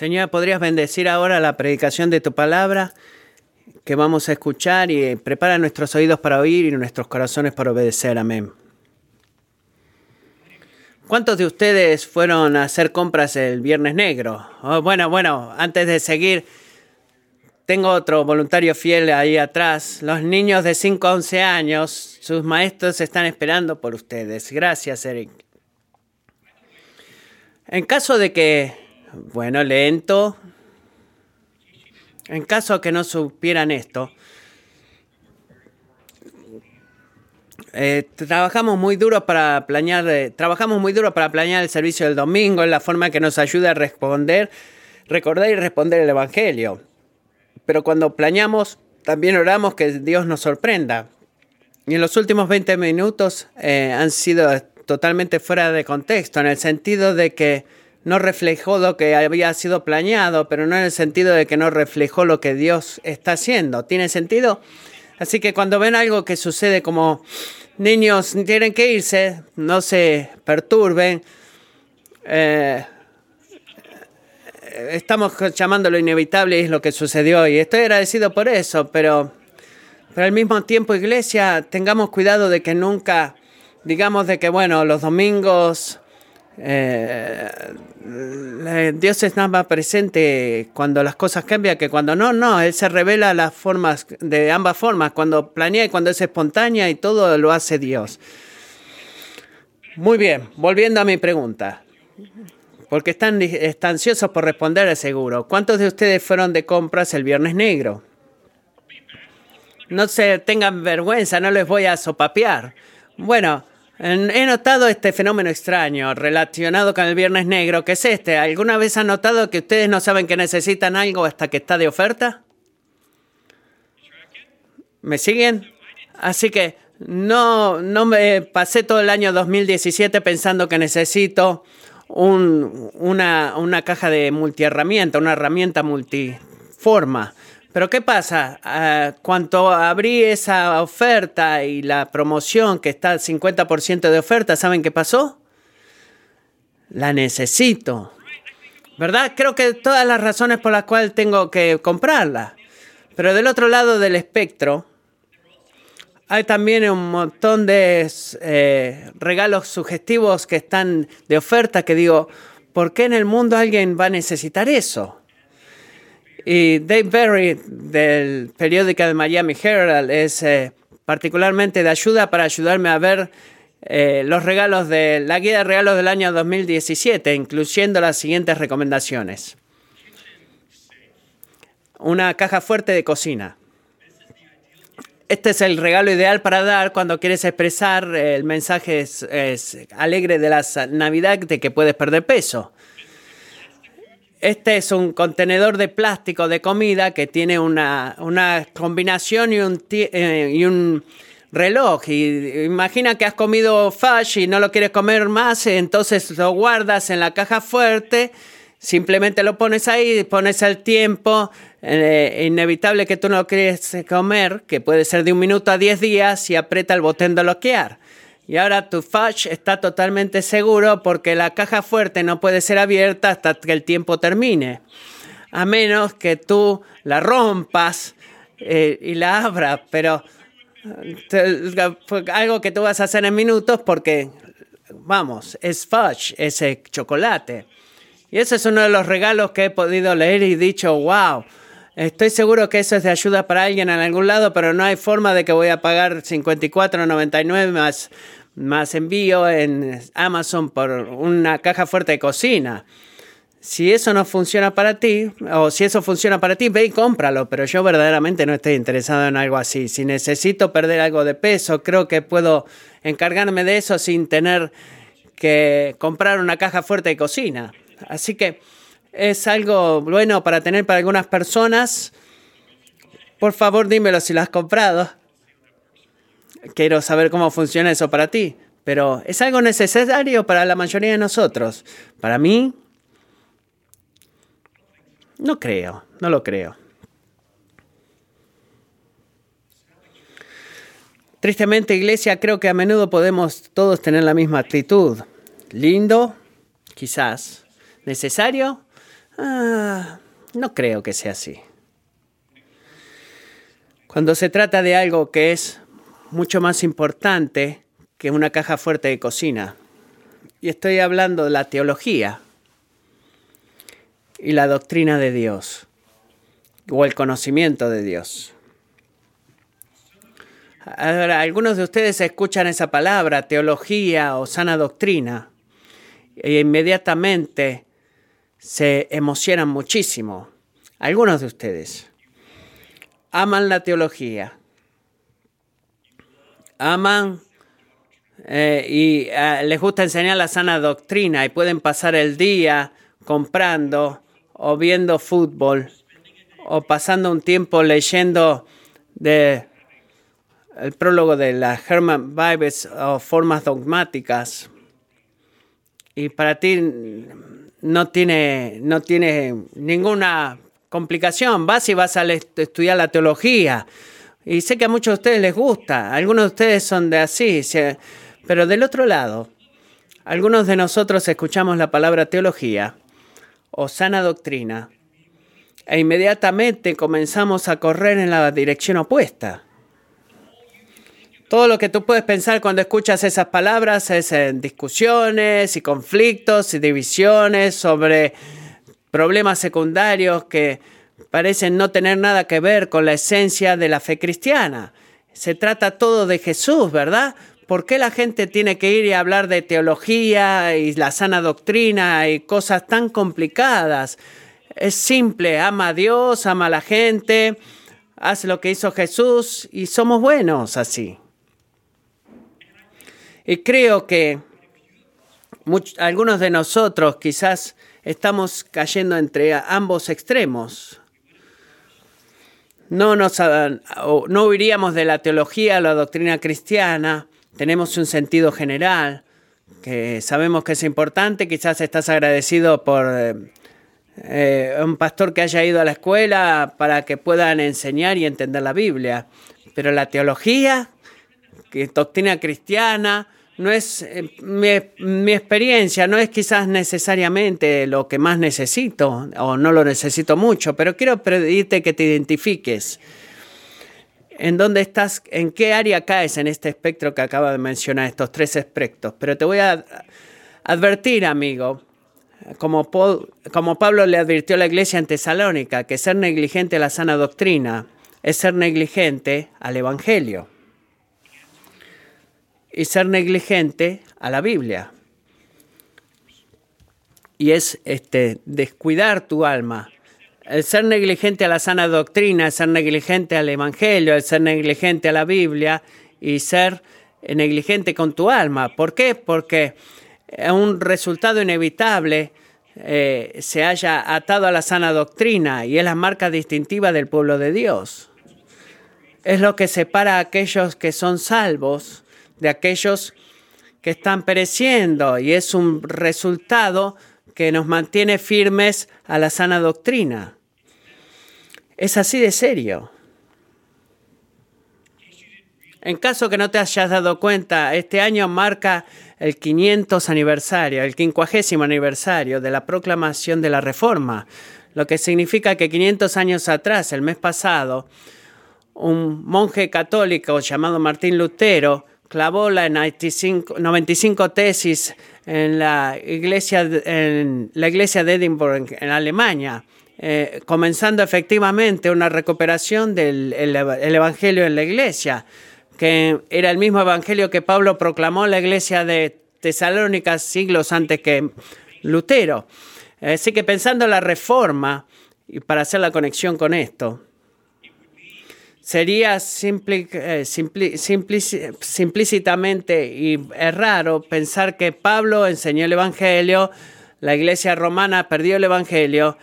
Señor, ¿podrías bendecir ahora la predicación de tu palabra que vamos a escuchar y prepara nuestros oídos para oír y nuestros corazones para obedecer? Amén. ¿Cuántos de ustedes fueron a hacer compras el Viernes Negro? Oh, bueno, bueno, antes de seguir, tengo otro voluntario fiel ahí atrás. Los niños de 5 a 11 años, sus maestros están esperando por ustedes. Gracias, Eric. En caso de que, bueno, lento, en caso que no supieran esto, Eh, trabajamos muy duro para planear, eh, trabajamos muy duro para planear el servicio del domingo, en la forma que nos ayuda a responder, recordar y responder el Evangelio. Pero cuando planeamos, también oramos que Dios nos sorprenda. Y en los últimos 20 minutos eh, han sido totalmente fuera de contexto, en el sentido de que no reflejó lo que había sido planeado, pero no en el sentido de que no reflejó lo que Dios está haciendo. ¿Tiene sentido? Así que cuando ven algo que sucede como niños tienen que irse, no se perturben. Eh, estamos llamando lo inevitable y es lo que sucedió y estoy agradecido por eso, pero, pero al mismo tiempo, iglesia, tengamos cuidado de que nunca digamos de que, bueno, los domingos eh, Dios es nada más presente cuando las cosas cambian que cuando no, no, Él se revela las formas de ambas formas, cuando planea y cuando es espontánea y todo lo hace Dios. Muy bien, volviendo a mi pregunta, porque están, ansiosos por responder, seguro. ¿Cuántos de ustedes fueron de compras el Viernes Negro? No se tengan vergüenza, no les voy a sopapear. Bueno, He notado este fenómeno extraño relacionado con el Viernes Negro, que es este. ¿Alguna vez han notado que ustedes no saben que necesitan algo hasta que está de oferta? ¿Me siguen? Así que no, no me pasé todo el año 2017 pensando que necesito una, una caja de multiherramienta, una herramienta multiforma. Pero ¿qué pasa? Uh, abrí esa oferta y la promoción que está al 50% de oferta, ¿saben qué pasó? La necesito. ¿Verdad? Creo que todas las razones por las cuales tengo que comprarla. Pero del otro lado del espectro, hay también un montón de eh, regalos sugestivos que están de oferta que digo, ¿por qué en el mundo alguien va a necesitar eso? Y Dave Berry del periódico de Miami Herald es eh, particularmente de ayuda para ayudarme a ver eh, los regalos de la guía de regalos del año 2017, incluyendo las siguientes recomendaciones. Una caja fuerte de cocina. Este es el regalo ideal para dar cuando quieres expresar el mensaje alegre de la Navidad de que puedes perder peso. Este es un contenedor de plástico de comida que tiene una, combinación y un, eh, y un reloj. Y imagina que has comido fash y no lo quieres comer más, entonces lo guardas en la caja fuerte, simplemente lo pones ahí, pones el tiempo, eh, inevitable que tú no quieres comer, que puede ser de un minuto a diez días, y aprieta el botón de bloquear. Y ahora tu fudge está totalmente seguro porque la caja fuerte no puede ser abierta hasta que el tiempo termine. A menos que tú la rompas eh, y la abras. Pero algo que tú vas a hacer en minutos porque, vamos, es fudge, ese chocolate. Y ese es uno de los regalos que he podido leer y dicho, wow. Estoy seguro que eso es de ayuda para alguien en algún lado, pero no hay forma de que voy a pagar 54.99 más más envío en Amazon por una caja fuerte de cocina. Si eso no funciona para ti, o si eso funciona para ti, ve y cómpralo, pero yo verdaderamente no estoy interesado en algo así. Si necesito perder algo de peso, creo que puedo encargarme de eso sin tener que comprar una caja fuerte de cocina. Así que es algo bueno para tener para algunas personas. Por favor, dímelo si lo has comprado quiero saber cómo funciona eso para ti, pero es algo necesario para la mayoría de nosotros. Para mí, no creo, no lo creo. Tristemente, iglesia, creo que a menudo podemos todos tener la misma actitud. Lindo, quizás. Necesario, Ah, no creo que sea así. Cuando se trata de algo que es mucho más importante que una caja fuerte de cocina, y estoy hablando de la teología y la doctrina de Dios, o el conocimiento de Dios. Ahora, algunos de ustedes escuchan esa palabra, teología o sana doctrina, e inmediatamente se emocionan muchísimo. Algunos de ustedes aman la teología, aman eh, y eh, les gusta enseñar la sana doctrina y pueden pasar el día comprando o viendo fútbol o pasando un tiempo leyendo de el prólogo de la Herman Bibles o formas dogmáticas y para ti no tiene, no tiene ninguna complicación. Vas y vas a estudiar la teología. Y sé que a muchos de ustedes les gusta, algunos de ustedes son de así, pero del otro lado, algunos de nosotros escuchamos la palabra teología o sana doctrina e inmediatamente comenzamos a correr en la dirección opuesta. Todo lo que tú puedes pensar cuando escuchas esas palabras es en discusiones y conflictos y divisiones sobre problemas secundarios que parecen no tener nada que ver con la esencia de la fe cristiana. Se trata todo de Jesús, ¿verdad? ¿Por qué la gente tiene que ir y hablar de teología y la sana doctrina y cosas tan complicadas? Es simple, ama a Dios, ama a la gente, hace lo que hizo Jesús y somos buenos así. Y creo que algunos de nosotros quizás estamos cayendo entre ambos extremos. No, nos, no huiríamos de la teología a la doctrina cristiana, tenemos un sentido general que sabemos que es importante, quizás estás agradecido por eh, eh, un pastor que haya ido a la escuela para que puedan enseñar y entender la Biblia, pero la teología, que doctrina cristiana, no es eh, mi, experiencia, no es quizás necesariamente lo que más necesito o no lo necesito mucho, pero quiero pedirte que te identifiques. ¿En dónde estás? ¿En qué área caes en este espectro que acabo de mencionar, estos tres espectros? Pero te voy a advertir, amigo, como, como Pablo le advirtió a la iglesia en Tesalónica, que ser negligente a la sana doctrina es ser negligente al Evangelio y ser negligente a la Biblia. Y es este, descuidar tu alma. El ser negligente a la sana doctrina, el ser negligente al Evangelio, el ser negligente a la Biblia y ser negligente con tu alma. ¿Por qué? Porque un resultado inevitable eh, se haya atado a la sana doctrina y es la marca distintiva del pueblo de Dios. Es lo que separa a aquellos que son salvos de aquellos que están pereciendo y es un resultado que nos mantiene firmes a la sana doctrina. Es así de serio. En caso que no te hayas dado cuenta, este año marca el 500 aniversario, el 50 aniversario de la proclamación de la Reforma, lo que significa que 500 años atrás, el mes pasado, un monje católico llamado Martín Lutero clavó las 95, tesis en la iglesia, en la iglesia de Edinburgh, en Alemania, eh, comenzando efectivamente una recuperación del Evangelio en la iglesia, que era el mismo Evangelio que Pablo proclamó en la iglesia de Tesalónica siglos antes que Lutero. Así que pensando en la reforma, y para hacer la conexión con esto, sería eh, simplícitamente y es raro pensar que Pablo enseñó el Evangelio, la iglesia romana perdió el Evangelio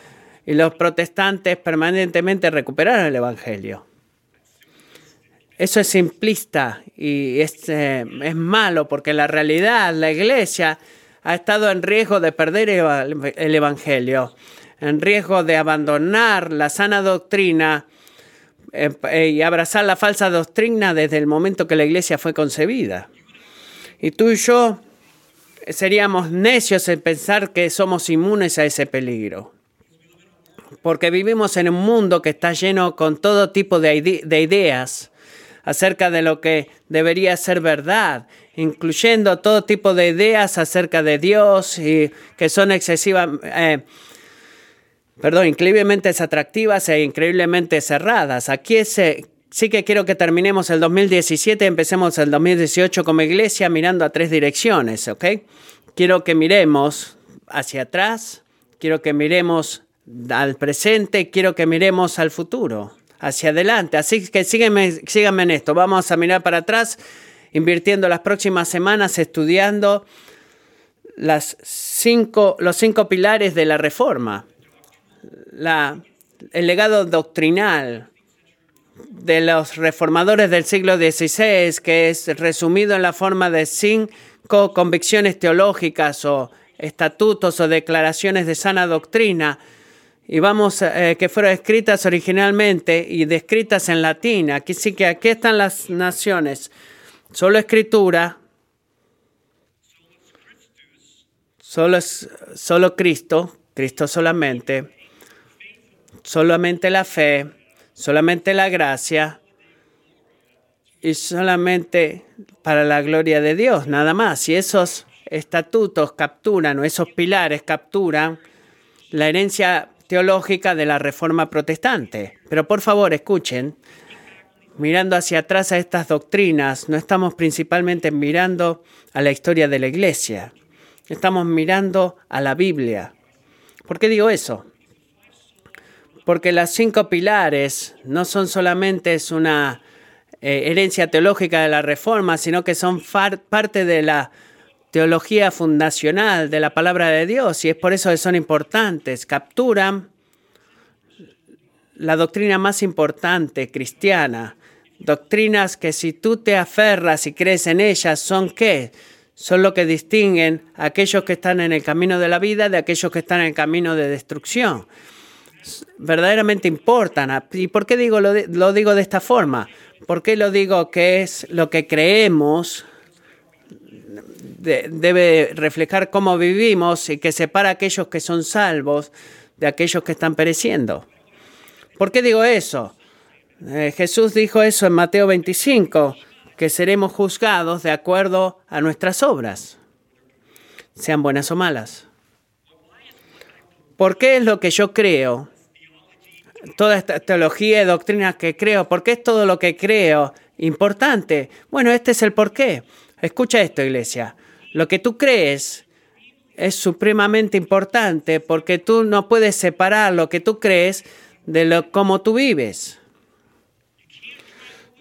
y los protestantes permanentemente recuperaron el Evangelio. Eso es simplista y es, eh, es malo porque en la realidad la iglesia ha estado en riesgo de perder el Evangelio, en riesgo de abandonar la sana doctrina eh, eh, y abrazar la falsa doctrina desde el momento que la iglesia fue concebida. Y tú y yo seríamos necios en pensar que somos inmunes a ese peligro. porque vivimos en un mundo que está lleno con todo tipo de, de ideas acerca de lo que debería ser verdad, incluyendo todo tipo de ideas acerca de Dios y que son excesivas, eh, perdón, increíblemente atractivas e increíblemente cerradas. Aquí es, eh, sí que quiero que terminemos el 2017 y empecemos el 2018 como iglesia mirando a tres direcciones, ¿ok? Quiero que miremos hacia atrás, quiero que miremos al presente, quiero que miremos al futuro, hacia adelante. Así que sígueme, síganme en esto. Vamos a mirar para atrás, invirtiendo las próximas semanas estudiando las cinco, los cinco pilares de la reforma. La, el legado doctrinal de los reformadores del siglo XVI, que es resumido en la forma de cinco convicciones teológicas o estatutos o declaraciones de sana doctrina, y vamos, eh, que fueron escritas originalmente y descritas en latín. Aquí sí que aquí están las naciones. Solo escritura, solo, solo Cristo, Cristo solamente, solamente la fe, solamente la gracia y solamente para la gloria de Dios, nada más. Y esos estatutos capturan, o esos pilares capturan la herencia teológica de la reforma protestante. Pero por favor, escuchen, mirando hacia atrás a estas doctrinas, no estamos principalmente mirando a la historia de la iglesia, estamos mirando a la Biblia. ¿Por qué digo eso? Porque las cinco pilares no son solamente es una eh, herencia teológica de la reforma, sino que son parte de la teología fundacional de la palabra de Dios y es por eso que son importantes. Capturan la doctrina más importante cristiana. Doctrinas que si tú te aferras y crees en ellas, ¿son qué? Son lo que distinguen a aquellos que están en el camino de la vida de aquellos que están en el camino de destrucción. Verdaderamente importan. ¿Y por qué digo lo, de, digo de esta forma? ¿Por qué lo digo que es lo que creemos? De, debe reflejar cómo vivimos y que separa a aquellos que son salvos de aquellos que están pereciendo. ¿Por qué digo eso? Eh, Jesús dijo eso en Mateo 25, que seremos juzgados de acuerdo a nuestras obras, sean buenas o malas. ¿Por qué es lo que yo creo? Toda esta teología y doctrina que creo, ¿por qué es todo lo que creo importante? Bueno, este es el porqué. Escucha esto, iglesia. Lo que tú crees es supremamente importante porque tú no puedes separar lo que tú crees de lo cómo tú vives.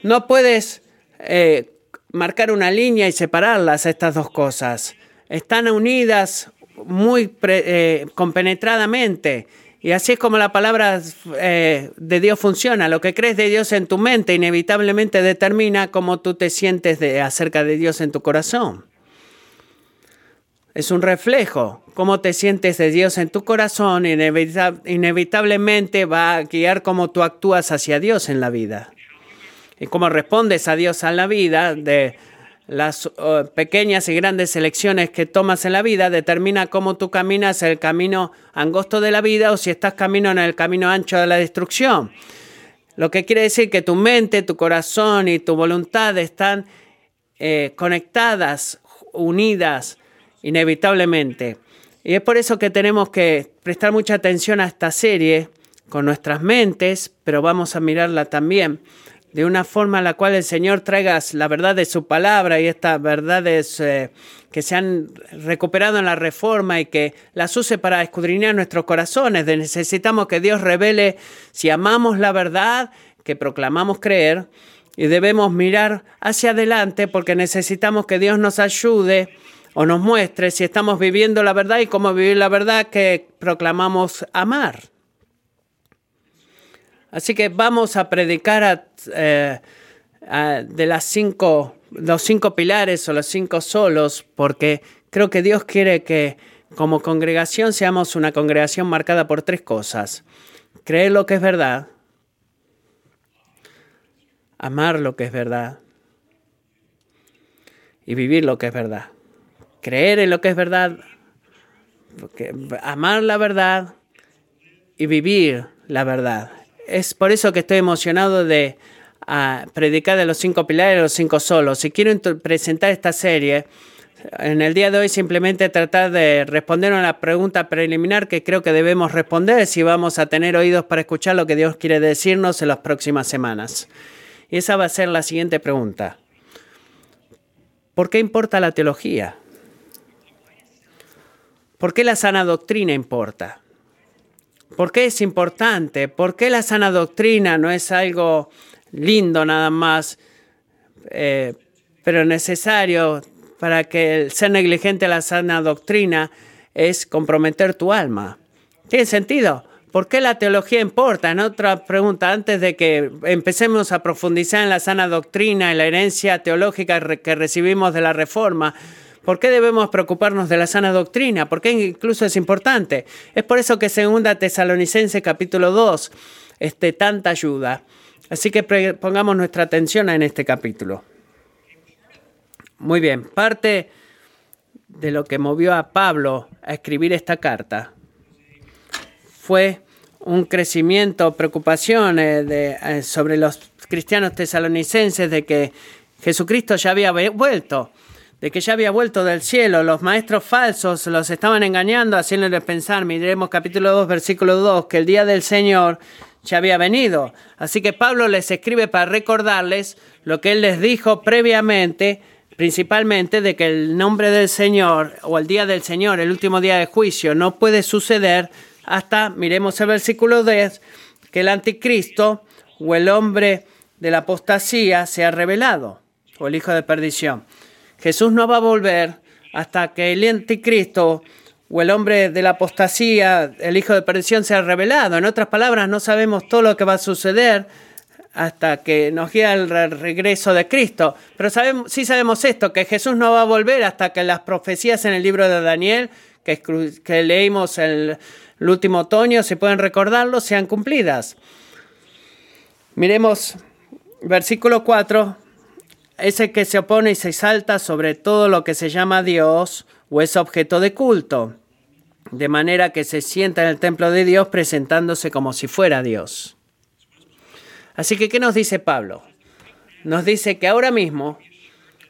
No puedes eh, marcar una línea y separarlas estas dos cosas. Están unidas muy eh, compenetradamente. Y así es como la palabra eh, de Dios funciona. Lo que crees de Dios en tu mente inevitablemente determina cómo tú te sientes de, acerca de Dios en tu corazón. Es un reflejo. Cómo te sientes de Dios en tu corazón inevitab inevitablemente va a guiar cómo tú actúas hacia Dios en la vida. Y cómo respondes a Dios en la vida de las uh, pequeñas y grandes elecciones que tomas en la vida determina cómo tú caminas el camino angosto de la vida o si estás camino en el camino ancho de la destrucción. Lo que quiere decir que tu mente, tu corazón y tu voluntad están eh, conectadas, unidas inevitablemente. Y es por eso que tenemos que prestar mucha atención a esta serie con nuestras mentes, pero vamos a mirarla también de una forma en la cual el Señor traiga la verdad de su palabra y estas verdades eh, que se han recuperado en la reforma y que las use para escudriñar nuestros corazones. Necesitamos que Dios revele si amamos la verdad que proclamamos creer y debemos mirar hacia adelante porque necesitamos que Dios nos ayude o nos muestre si estamos viviendo la verdad y cómo vivir la verdad que proclamamos amar. Así que vamos a predicar a, eh, a, de las cinco, los cinco pilares o los cinco solos, porque creo que Dios quiere que como congregación seamos una congregación marcada por tres cosas. Creer lo que es verdad, amar lo que es verdad y vivir lo que es verdad. Creer en lo que es verdad, amar la verdad y vivir la verdad. Es por eso que estoy emocionado de ah, predicar de los cinco pilares, los cinco solos. Si quiero presentar esta serie, en el día de hoy simplemente tratar de responder a una pregunta preliminar que creo que debemos responder si vamos a tener oídos para escuchar lo que Dios quiere decirnos en las próximas semanas. Y esa va a ser la siguiente pregunta. ¿Por qué importa la teología? ¿Por qué la sana doctrina importa? ¿Por qué es importante? ¿Por qué la sana doctrina no es algo lindo nada más, eh, pero necesario para que el ser negligente a la sana doctrina es comprometer tu alma? ¿Tiene sentido? ¿Por qué la teología importa? En otra pregunta, antes de que empecemos a profundizar en la sana doctrina y la herencia teológica que recibimos de la Reforma, ¿por qué debemos preocuparnos de la sana doctrina? ¿Por qué incluso es importante? Es por eso que segunda Tesalonicense capítulo 2, este, tanta ayuda. Así que pongamos nuestra atención en este capítulo. Muy bien, parte de lo que movió a Pablo a escribir esta carta fue un crecimiento, preocupación de, eh, sobre los cristianos tesalonicenses de que Jesucristo ya había vuelto, de que ya había vuelto del cielo. Los maestros falsos los estaban engañando, haciéndoles pensar, miremos capítulo 2, versículo 2, que el día del Señor ya había venido. Así que Pablo les escribe para recordarles lo que él les dijo previamente, principalmente de que el nombre del Señor o el día del Señor, el último día de juicio, no puede suceder hasta, miremos el versículo 10, que el anticristo o el hombre de la apostasía sea revelado, o el hijo de perdición. Jesús no va a volver hasta que el anticristo o el hombre de la apostasía, el hijo de perdición, sea revelado. En otras palabras, no sabemos todo lo que va a suceder hasta que nos guía el regreso de Cristo. Pero sabemos, sí sabemos esto, que Jesús no va a volver hasta que las profecías en el libro de Daniel, que, leímos el, el último otoño, si pueden recordarlo, sean cumplidas. Miremos versículo 4, ese que se opone y se exalta sobre todo lo que se llama Dios o es objeto de culto, de manera que se sienta en el templo de Dios presentándose como si fuera Dios. Así que, ¿qué nos dice Pablo? Nos dice que ahora mismo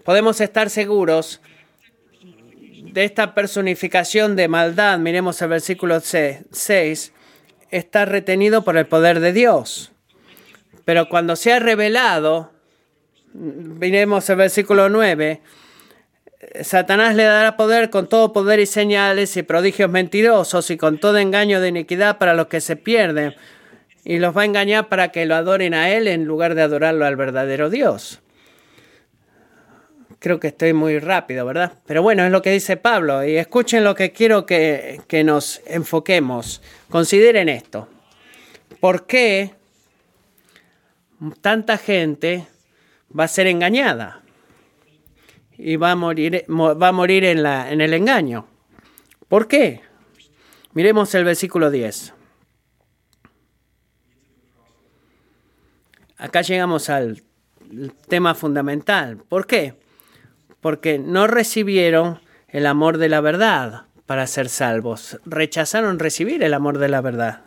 podemos estar seguros de esta personificación de maldad, miremos el versículo 6, está retenido por el poder de Dios. Pero cuando se ha revelado, miremos el versículo 9, Satanás le dará poder con todo poder y señales y prodigios mentirosos y con todo engaño de iniquidad para los que se pierden y los va a engañar para que lo adoren a Él en lugar de adorarlo al verdadero Dios. Creo que estoy muy rápido, ¿verdad? Pero bueno, es lo que dice Pablo. Y escuchen lo que quiero que, que nos enfoquemos. Consideren esto. ¿Por qué tanta gente va a ser engañada? Y va a morir, va a morir en, en el engaño. ¿Por qué? Miremos el versículo 10. Acá llegamos al tema fundamental. ¿Por qué? porque no recibieron el amor de la verdad para ser salvos. Rechazaron recibir el amor de la verdad.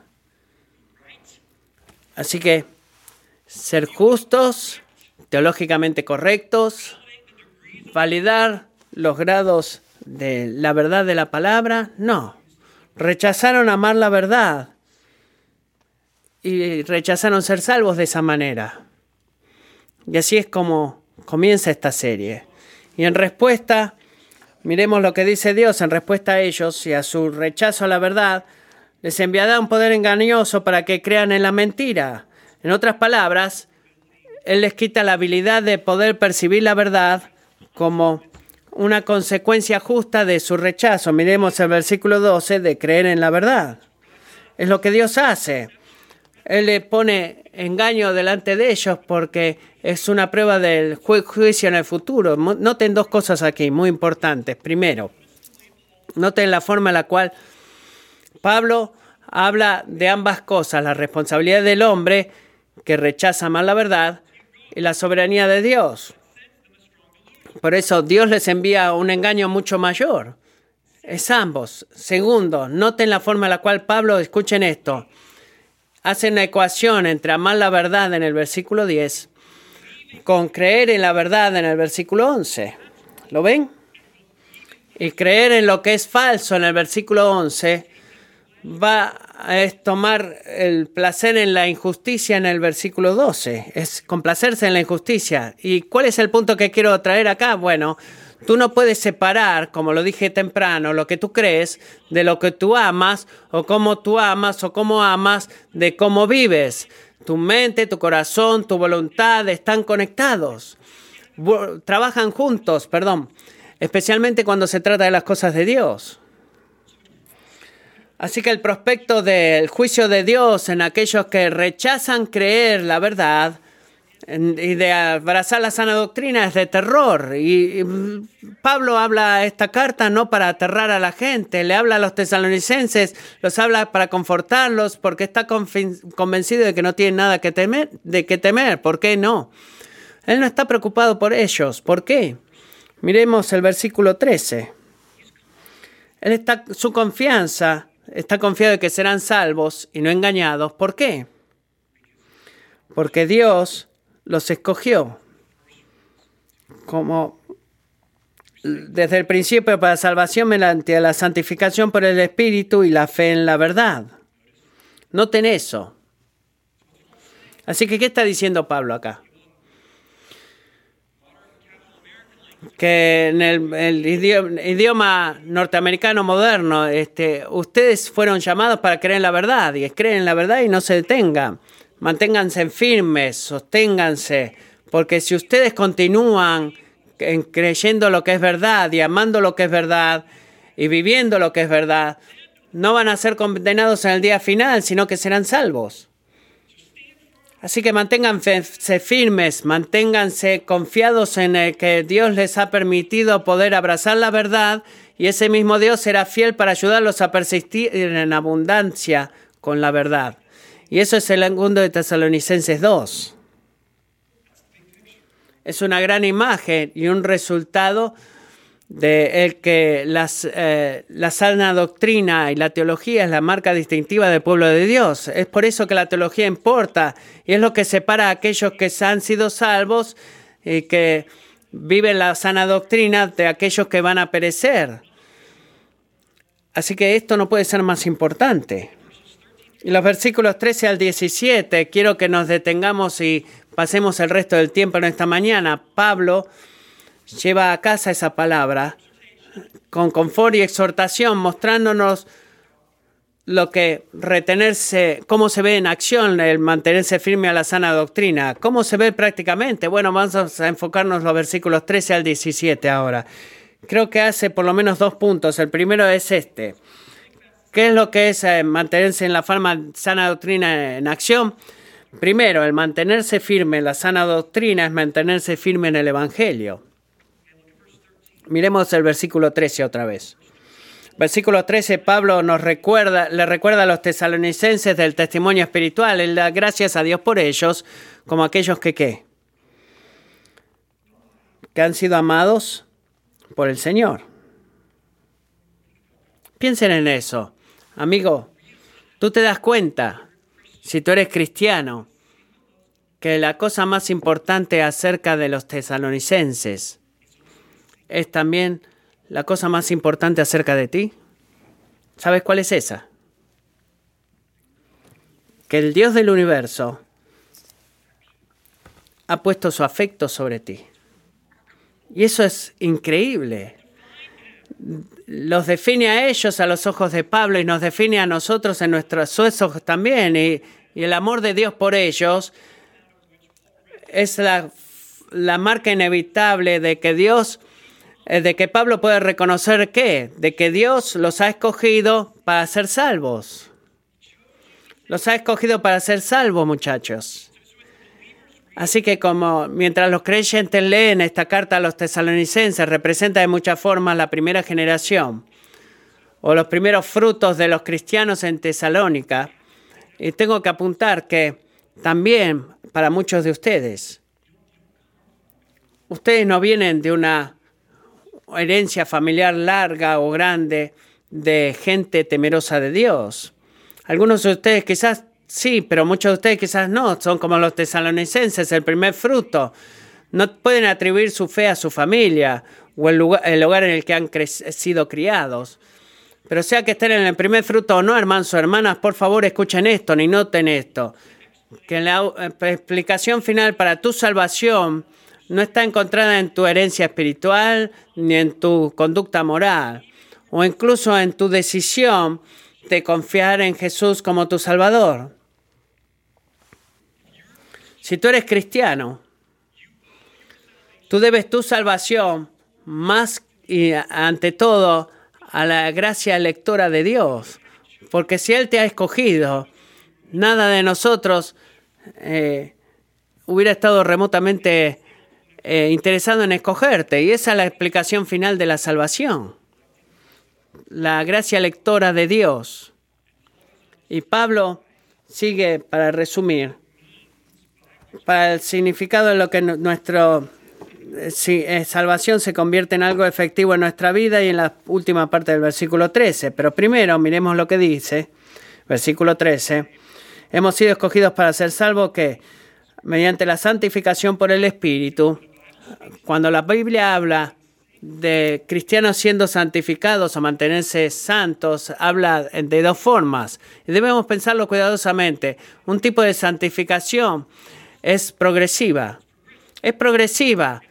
Así que ser justos, teológicamente correctos, validar los grados de la verdad de la palabra, no. Rechazaron amar la verdad y rechazaron ser salvos de esa manera. Y así es como comienza esta serie. Y en respuesta, miremos lo que dice Dios, en respuesta a ellos y a su rechazo a la verdad, les enviará un poder engañoso para que crean en la mentira. En otras palabras, Él les quita la habilidad de poder percibir la verdad como una consecuencia justa de su rechazo. Miremos el versículo 12 de creer en la verdad. Es lo que Dios hace. Él le pone engaño delante de ellos porque es una prueba del juicio en el futuro. Noten dos cosas aquí muy importantes. Primero, noten la forma en la cual Pablo habla de ambas cosas, la responsabilidad del hombre que rechaza mal la verdad la soberanía de Dios. Por eso Dios les envía un engaño mucho mayor. Es ambos. Segundo, noten la forma en la cual Pablo, escuchen esto, hace una ecuación entre amar la verdad en el versículo 10 con creer en la verdad en el versículo 11. ¿Lo ven? Y creer en lo que es falso en el versículo 11 va a tomar el placer en la injusticia en el versículo 12. Es complacerse en la injusticia. ¿Y cuál es el punto que quiero traer acá? Bueno, tú no puedes separar, como lo dije temprano, lo que tú crees de lo que tú amas o cómo tú amas o cómo amas de cómo vives. Tu mente, tu corazón, tu voluntad están conectados. Trabajan juntos, perdón, especialmente cuando se trata de las cosas de Dios. Así que el prospecto del juicio de Dios en aquellos que rechazan creer la verdad y de abrazar la sana doctrina es de terror. Y Pablo habla esta carta no para aterrar a la gente, le habla a los tesalonicenses, los habla para confortarlos porque está convencido de que no tienen nada que temer, de que temer. ¿Por qué no? Él no está preocupado por ellos. ¿Por qué? Miremos el versículo 13. Él está, su confianza está confiado de que serán salvos y no engañados. ¿Por qué? Porque Dios los escogió como desde el principio para salvación mediante la santificación por el Espíritu y la fe en la verdad. Noten eso. Así que, ¿qué está diciendo Pablo acá? Que en el, idioma, norteamericano moderno, este, ustedes fueron llamados para creer en la verdad y creen en la verdad y no se detengan. Manténganse firmes, sosténganse, porque si ustedes continúan creyendo lo que es verdad y amando lo que es verdad y viviendo lo que es verdad, no van a ser condenados en el día final, sino que serán salvos. Así que manténganse firmes, manténganse confiados en el que Dios les ha permitido poder abrazar la verdad y ese mismo Dios será fiel para ayudarlos a persistir en abundancia con la verdad. Y eso es el segundo de Tesalonicenses 2. Es una gran imagen y un resultado de el que las, eh, la sana doctrina y la teología es la marca distintiva del pueblo de Dios. Es por eso que la teología importa y es lo que separa a aquellos que han sido salvos y que viven la sana doctrina de aquellos que van a perecer. Así que esto no puede ser más importante. Y los versículos 13 al 17, quiero que nos detengamos y pasemos el resto del tiempo en esta mañana. Pablo lleva a casa esa palabra con confort y exhortación, mostrándonos lo que retenerse, cómo se ve en acción el mantenerse firme a la sana doctrina, cómo se ve prácticamente. Bueno, vamos a enfocarnos los versículos 13 al 17 ahora. Creo que hace por lo menos dos puntos. El primero es este. ¿Qué es lo que es eh, mantenerse en la sana doctrina en acción? Primero, el mantenerse firme en la sana doctrina es mantenerse firme en el Evangelio. Miremos el versículo 13 otra vez. Versículo 13, Pablo nos recuerda, le recuerda a los tesalonicenses del testimonio espiritual. Él da gracias a Dios por ellos, como aquellos que qué? Que han sido amados por el Señor. Piensen en eso. Amigo, tú te das cuenta, si tú eres cristiano, que la cosa más importante acerca de los tesalonicenses es también la cosa más importante acerca de ti. ¿Sabes cuál es esa? Que el Dios del universo ha puesto su afecto sobre ti. Y eso es increíble. Los define a ellos a los ojos de Pablo y nos define a nosotros en nuestros ojos también. Y, el amor de Dios por ellos es la, la marca inevitable de que Dios de que Pablo puede reconocer qué? De que Dios los ha escogido para ser salvos. Los ha escogido para ser salvos, muchachos. Así que como mientras los creyentes leen esta carta a los tesalonicenses, representa de muchas formas la primera generación o los primeros frutos de los cristianos en Tesalónica. Y tengo que apuntar que también para muchos de ustedes, ustedes no vienen de una herencia familiar larga o grande de gente temerosa de Dios. Algunos de ustedes quizás Sí, pero muchos de ustedes quizás no, son como los tesalonicenses, el primer fruto. No pueden atribuir su fe a su familia o el lugar, el en el que han sido criados. Pero sea que estén en el primer fruto o no, hermanos o hermanas, por favor escuchen esto, ni noten esto. Que la eh, explicación final para tu salvación no está encontrada en tu herencia espiritual ni en tu conducta moral o incluso en tu decisión de confiar en Jesús como tu Salvador. Si tú eres cristiano, tú debes tu salvación más y ante todo a la gracia lectora de Dios. Porque si Él te ha escogido, nada de nosotros eh, hubiera estado remotamente eh, interesado en escogerte. Y esa es la explicación final de la salvación. La gracia lectora de Dios. Y Pablo sigue, para resumir, para el significado de lo que nuestro si, eh, salvación se convierte en algo efectivo en nuestra vida y en la última parte del versículo 13. Pero primero miremos lo que dice, versículo 13. Hemos sido escogidos para ser salvos que mediante la santificación por el Espíritu, cuando la Biblia habla de cristianos siendo santificados o mantenerse santos, habla de dos formas. Debemos pensarlo cuidadosamente. Un tipo de santificación es progresiva. Es progresiva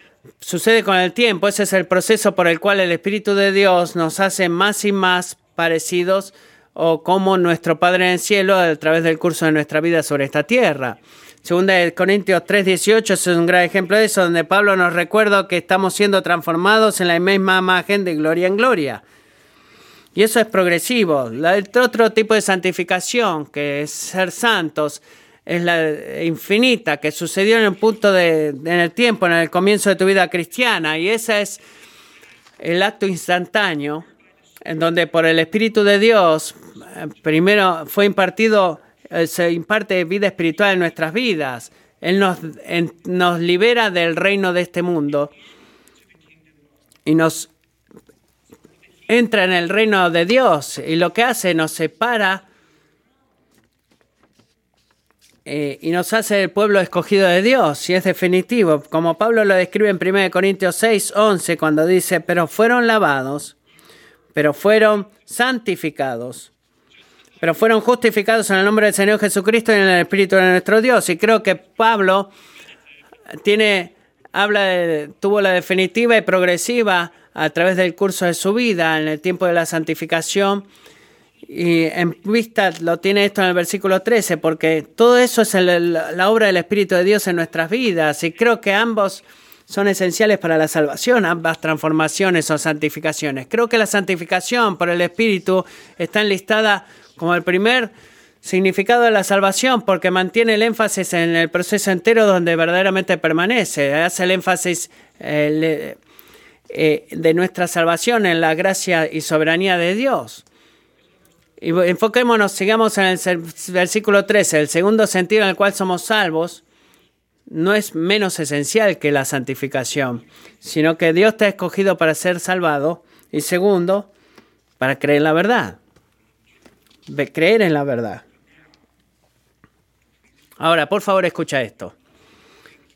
sucede con el tiempo. Ese es el proceso por el cual el Espíritu de Dios nos hace más y más parecidos o como nuestro Padre en el cielo a través del curso de nuestra vida sobre esta tierra. Segunda de Corintios 3:18 es un gran ejemplo de eso, donde Pablo nos recuerda que estamos siendo transformados en la misma imagen de gloria en gloria. Y eso es progresivo. El otro tipo de santificación, que es ser santos, es la infinita que sucedió en el punto de, en el tiempo, en el comienzo de tu vida cristiana. Y ese es el acto instantáneo en donde por el Espíritu de Dios eh, primero fue impartido, se imparte vida espiritual en nuestras vidas. Él nos, nos libera del reino de este mundo y nos entra en el reino de Dios. Y lo que hace nos separa Eh, y nos hace el pueblo escogido de Dios, y es definitivo, como Pablo lo describe en 1 Corintios 6, 11, cuando dice, pero fueron lavados, pero fueron santificados, pero fueron justificados en el nombre del Señor Jesucristo y en el Espíritu de nuestro Dios. Y creo que Pablo tiene, habla de, tuvo la definitiva y progresiva a través del curso de su vida en el tiempo de la santificación y en vista lo tiene esto en el versículo 13, porque todo eso es la obra del Espíritu de Dios en nuestras vidas. Y creo que ambos son esenciales para la salvación, ambas transformaciones o santificaciones. Creo que la santificación por el Espíritu está enlistada como el primer significado de la salvación, porque mantiene el énfasis en el proceso entero donde verdaderamente permanece. Hace el énfasis eh, eh, de nuestra salvación en la gracia y soberanía de Dios. Y enfoquémonos, sigamos en el versículo 13. El segundo sentido en el cual somos salvos no es menos esencial que la santificación, sino que Dios te ha escogido para ser salvado. Y segundo, para creer en la verdad. Creer en la verdad. Ahora, por favor, escucha esto.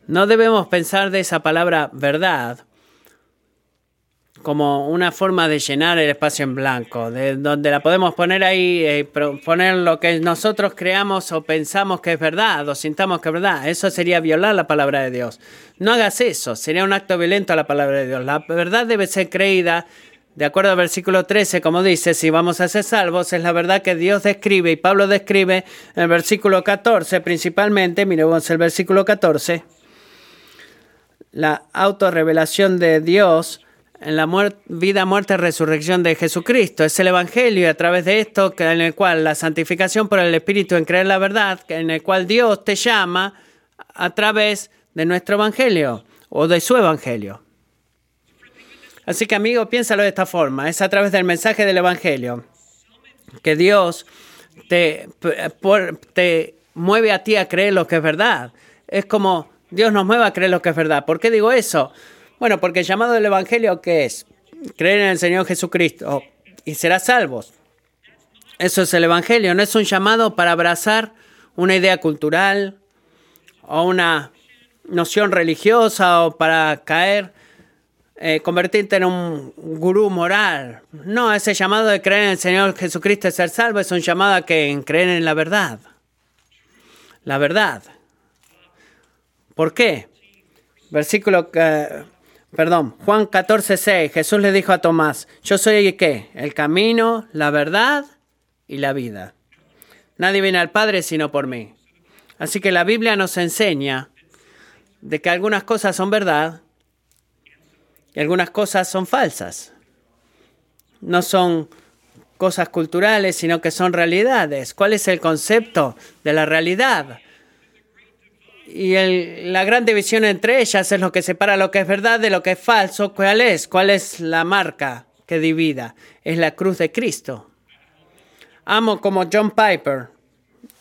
No debemos pensar de esa palabra verdad como una forma de llenar el espacio en blanco, de donde la podemos poner ahí, eh, poner lo que nosotros creamos o pensamos que es verdad o sintamos que es verdad. Eso sería violar la palabra de Dios. No hagas eso, sería un acto violento a la palabra de Dios. La verdad debe ser creída. De acuerdo al versículo 13, como dice, si vamos a ser salvos, es la verdad que Dios describe y Pablo describe en el versículo 14 principalmente, miremos el versículo 14, la autorrevelación de Dios en la vida, muerte y resurrección de Jesucristo. Es el Evangelio y a través de esto en el cual la santificación por el Espíritu en creer la verdad, en el cual Dios te llama a través de nuestro Evangelio o de su Evangelio. Así que amigo, piénsalo de esta forma. Es a través del mensaje del Evangelio que Dios te, te mueve a ti a creer lo que es verdad. Es como Dios nos mueve a creer lo que es verdad. ¿Por qué digo eso? Bueno, porque el llamado del Evangelio, ¿qué es? Creer en el Señor Jesucristo y serás salvos. Eso es el Evangelio, no es un llamado para abrazar una idea cultural o una noción religiosa o para caer, eh, convertirte en un gurú moral. No, ese llamado de creer en el Señor Jesucristo y ser salvo es un llamado a que creer en la verdad. La verdad. ¿Por qué? Versículo, eh, perdón, Juan 14, 6. Jesús le dijo a Tomás, yo soy el qué? El camino, la verdad y la vida. Nadie viene al Padre sino por mí. Así que la Biblia nos enseña de que algunas cosas son verdad y algunas cosas son falsas. No son cosas culturales, sino que son realidades. ¿Cuál es el concepto de la realidad? Y la gran división entre ellas es lo que separa lo que es verdad de lo que es falso. ¿Cuál es? ¿Cuál es la marca que divida? Es la cruz de Cristo. Amo como John Piper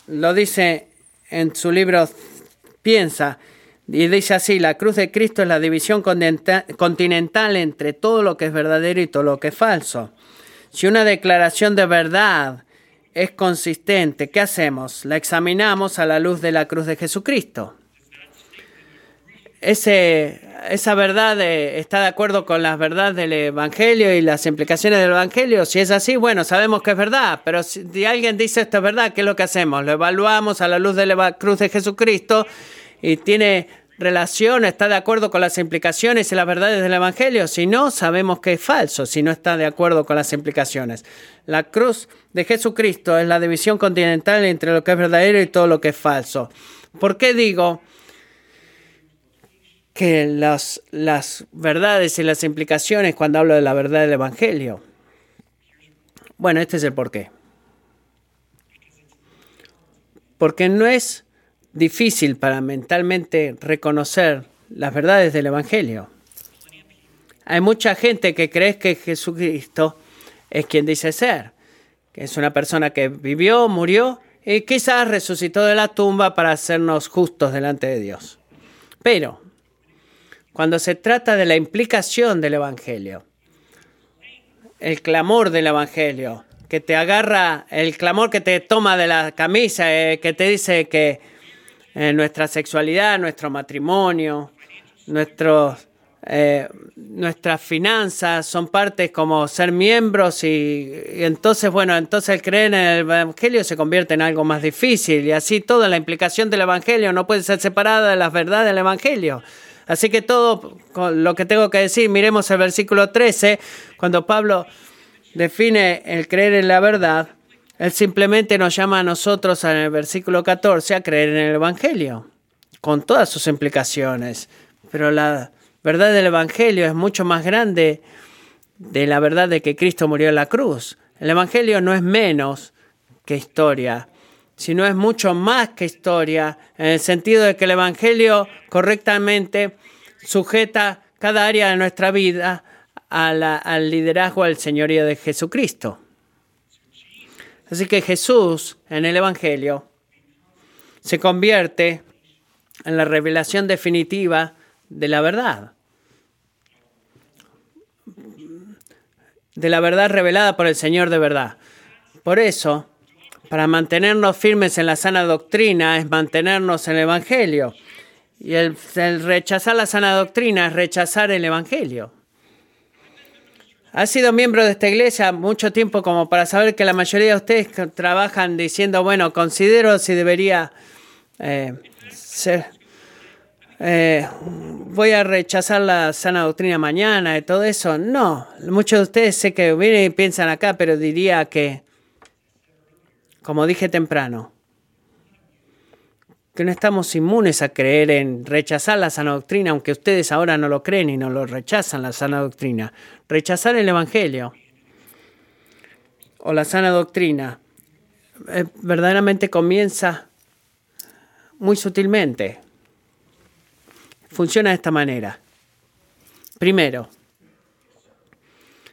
lo dice en su libro Piensa, y dice así, la cruz de Cristo es la división continental entre todo lo que es verdadero y todo lo que es falso. Si una declaración de verdad es consistente, ¿qué hacemos? La examinamos a la luz de la cruz de Jesucristo. Ese, esa verdad está de acuerdo con las verdades del Evangelio y las implicaciones del Evangelio. Si es así, bueno, sabemos que es verdad, pero si alguien dice esto es verdad, ¿qué es lo que hacemos? Lo evaluamos a la luz de la cruz de Jesucristo y tiene relación, está de acuerdo con las implicaciones y las verdades del Evangelio. Si no, sabemos que es falso, si no está de acuerdo con las implicaciones. La cruz de Jesucristo es la división continental entre lo que es verdadero y todo lo que es falso. ¿Por qué digo que las, verdades y las implicaciones cuando hablo de la verdad del Evangelio? Bueno, este es el porqué. Porque no es difícil para mentalmente reconocer las verdades del Evangelio. Hay mucha gente que cree que Jesucristo es quien dice ser, que es una persona que vivió, murió y quizás resucitó de la tumba para hacernos justos delante de Dios. Pero cuando se trata de la implicación del Evangelio, el clamor del Evangelio, que te agarra, el clamor que te toma de la camisa, eh, que te dice que nuestra sexualidad, nuestro matrimonio, nuestros, eh, nuestras finanzas son partes como ser miembros y, entonces, bueno, entonces el creer en el Evangelio se convierte en algo más difícil y así toda la implicación del Evangelio no puede ser separada de las verdades del Evangelio. Así que todo lo que tengo que decir, miremos el versículo 13, cuando Pablo define el creer en la verdad, él simplemente nos llama a nosotros en el versículo 14 a creer en el Evangelio, con todas sus implicaciones. Pero la verdad del Evangelio es mucho más grande de la verdad de que Cristo murió en la cruz. El Evangelio no es menos que historia, sino es mucho más que historia, en el sentido de que el Evangelio correctamente sujeta cada área de nuestra vida al liderazgo, al señorío de Jesucristo. Así que Jesús en el Evangelio se convierte en la revelación definitiva de la verdad. De la verdad revelada por el Señor de verdad. Por eso, para mantenernos firmes en la sana doctrina es mantenernos en el Evangelio. Y el, rechazar la sana doctrina es rechazar el Evangelio. Ha sido miembro de esta iglesia mucho tiempo como para saber que la mayoría de ustedes trabajan diciendo, bueno, considero si debería eh, ser, eh, voy a rechazar la sana doctrina mañana y todo eso. No, muchos de ustedes sé que vienen y piensan acá, pero diría que, como dije temprano, que no estamos inmunes a creer en rechazar la sana doctrina, aunque ustedes ahora no lo creen y no lo rechazan la sana doctrina. Rechazar el Evangelio o la sana doctrina eh, verdaderamente comienza muy sutilmente. Funciona de esta manera. Primero,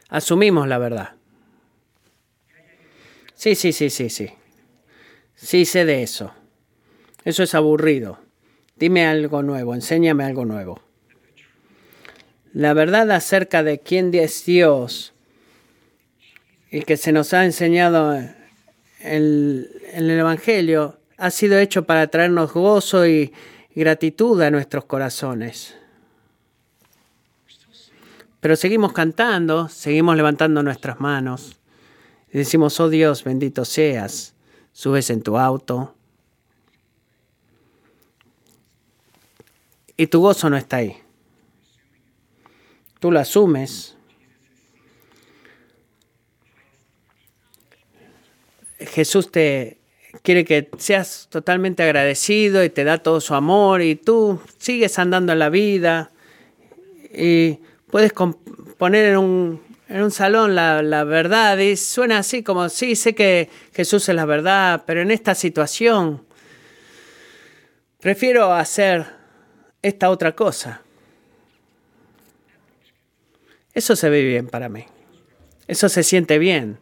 asumimos la verdad. Sí, sí, sí, sí, sí. Sí sé de eso. Eso es aburrido. Dime algo nuevo, enséñame algo nuevo. La verdad acerca de quién es Dios y que se nos ha enseñado en el, Evangelio ha sido hecho para traernos gozo y gratitud a nuestros corazones. Pero seguimos cantando, seguimos levantando nuestras manos y decimos, oh Dios, bendito seas. Subes en tu auto y tu gozo no está ahí. Tú lo asumes. Jesús te quiere que seas totalmente agradecido y te da todo su amor y tú sigues andando en la vida y puedes poner en un, en un salón la, la, verdad y suena así como, sí, sé que Jesús es la verdad, pero en esta situación prefiero hacer esta otra cosa. Eso se ve bien para mí. Eso se siente bien.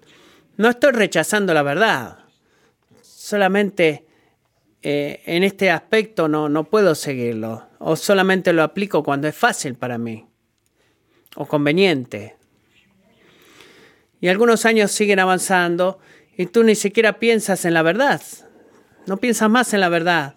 No estoy rechazando la verdad. Solamente eh, en este aspecto no, no puedo seguirlo. O solamente lo aplico cuando es fácil para mí. O conveniente. Y algunos años siguen avanzando y tú ni siquiera piensas en la verdad. No piensas más en la verdad.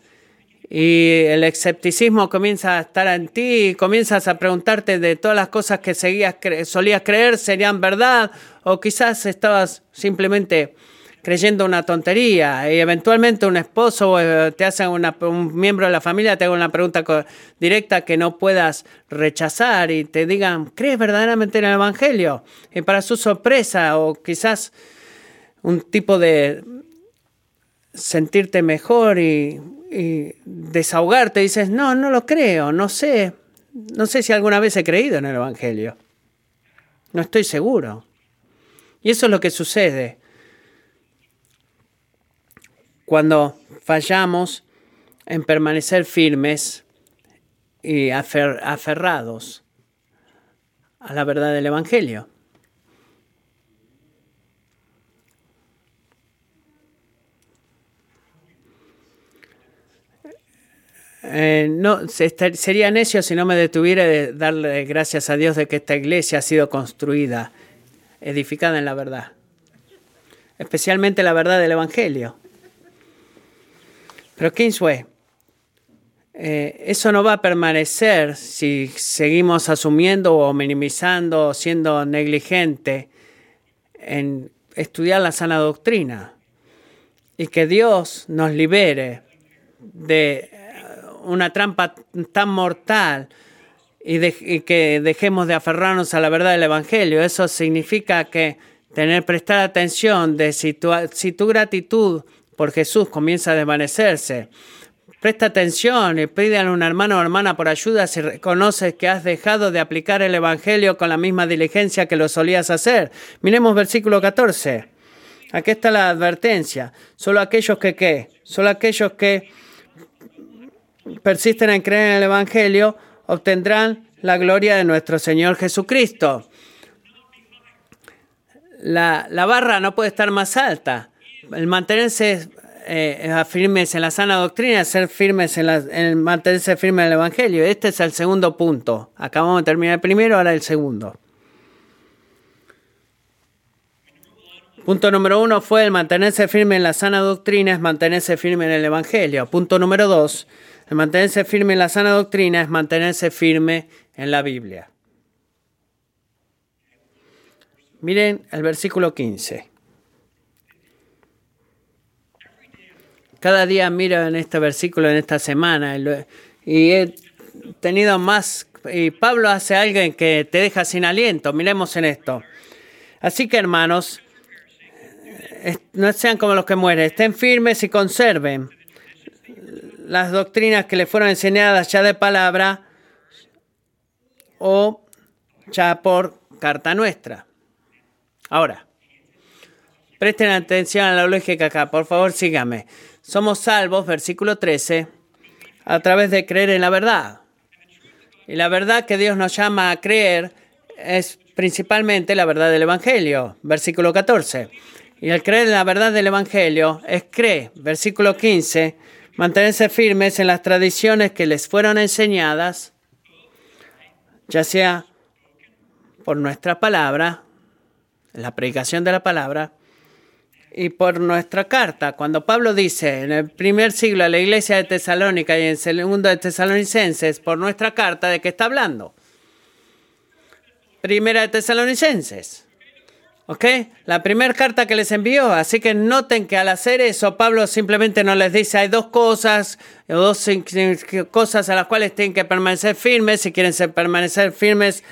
Y el escepticismo comienza a estar en ti y comienzas a preguntarte de todas las cosas que seguías solías creer serían verdad o quizás estabas simplemente creyendo una tontería y eventualmente un esposo eh, te hace una, un miembro de la familia te haga una pregunta directa que no puedas rechazar y te digan, ¿crees verdaderamente en el Evangelio? Y para su sorpresa o quizás un tipo de sentirte mejor y, y desahogarte, dices, no, no lo creo, no sé, no sé si alguna vez he creído en el Evangelio. No estoy seguro. Y eso es lo que sucede cuando fallamos en permanecer firmes y aferrados a la verdad del Evangelio. Eh, no, sería necio si no me detuviera de darle gracias a Dios de que esta iglesia ha sido construida, edificada en la verdad, especialmente la verdad del Evangelio. Pero Kingsway, eh, eso no va a permanecer si seguimos asumiendo o minimizando o siendo negligente en estudiar la sana doctrina y que Dios nos libere de una trampa tan mortal y, que dejemos de aferrarnos a la verdad del Evangelio. Eso significa que tener prestar atención de si tu, gratitud por Jesús comienza a desvanecerse. Presta atención y pide a un hermano o hermana por ayuda si reconoces que has dejado de aplicar el Evangelio con la misma diligencia que lo solías hacer. Miremos versículo 14. Aquí está la advertencia. Solo aquellos que qué? Solo aquellos que persisten en creer en el Evangelio obtendrán la gloria de nuestro Señor Jesucristo. La, la barra no puede estar más alta el mantenerse eh, firmes en la sana doctrina, ser firmes en, el mantenerse firmes en el Evangelio. Este es el segundo punto. Acabamos de terminar el primero, ahora el segundo. Punto número uno fue el mantenerse firme en la sana doctrina, es mantenerse firme en el Evangelio. Punto número dos, el mantenerse firme en la sana doctrina es mantenerse firme en la Biblia. Miren el versículo 15. Cada día miro en este versículo en esta semana y he tenido más, y Pablo hace algo que te deja sin aliento. Miremos en esto. Así que hermanos, no sean como los que mueren, estén firmes y conserven las doctrinas que les fueron enseñadas ya de palabra o ya por carta nuestra. Ahora, presten atención a la lógica acá, por favor síganme. Somos salvos, versículo 13, a través de creer en la verdad. Y la verdad que Dios nos llama a creer es principalmente la verdad del Evangelio, versículo 14. Y al creer en la verdad del Evangelio es creer, versículo 15, mantenerse firmes en las tradiciones que les fueron enseñadas, ya sea por nuestra palabra, la predicación de la palabra, y por nuestra carta. Cuando Pablo dice en el primer siglo a la iglesia de Tesalónica y en el segundo de Tesalonicenses, por nuestra carta, ¿de qué está hablando? Primera de Tesalonicenses. ¿Ok? La primera carta que les envió. Así que noten que al hacer eso, Pablo simplemente no les dice, hay dos cosas, o dos cosas a las cuales tienen que permanecer firmes. Si quieren ser, permanecer firmes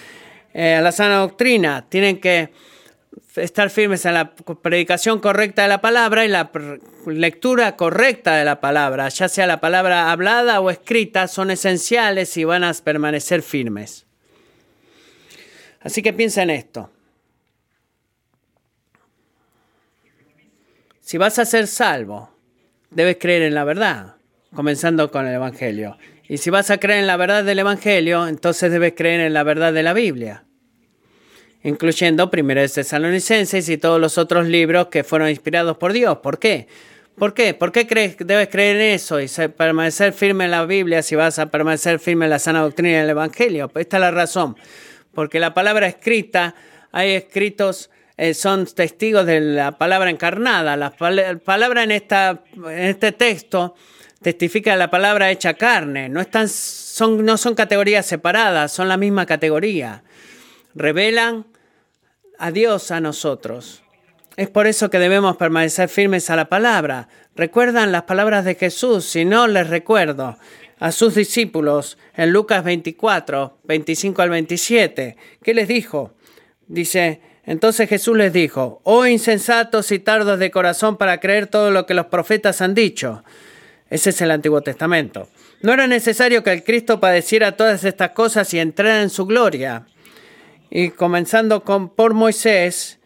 eh, a la sana doctrina, tienen que estar firmes en la predicación correcta de la palabra y la lectura correcta de la palabra, ya sea la palabra hablada o escrita, son esenciales y van a permanecer firmes. Así que piensa en esto. Si vas a ser salvo, debes creer en la verdad, comenzando con el Evangelio. Y si vas a creer en la verdad del Evangelio, entonces debes creer en la verdad de la Biblia, incluyendo Primero de Tesalonicenses y todos los otros libros que fueron inspirados por Dios. ¿Por qué? ¿Por qué? ¿Por qué crees, debes creer en eso y permanecer firme en la Biblia si vas a permanecer firme en la sana doctrina del Evangelio? Esta es la razón. Porque la palabra escrita, hay escritos eh, son testigos de la palabra encarnada. La palabra en, esta, este texto testifica la palabra hecha carne. No, están, son, no son categorías separadas, son la misma categoría. Revelan a Dios a nosotros. Es por eso que debemos permanecer firmes a la palabra. Recuerdan las palabras de Jesús, si no les recuerdo, a sus discípulos en Lucas 24, 25 al 27. ¿Qué les dijo? Dice, entonces Jesús les dijo, oh insensatos y tardos de corazón para creer todo lo que los profetas han dicho. Ese es el Antiguo Testamento. No era necesario que el Cristo padeciera todas estas cosas y entrara en su gloria. Y comenzando con por Moisés,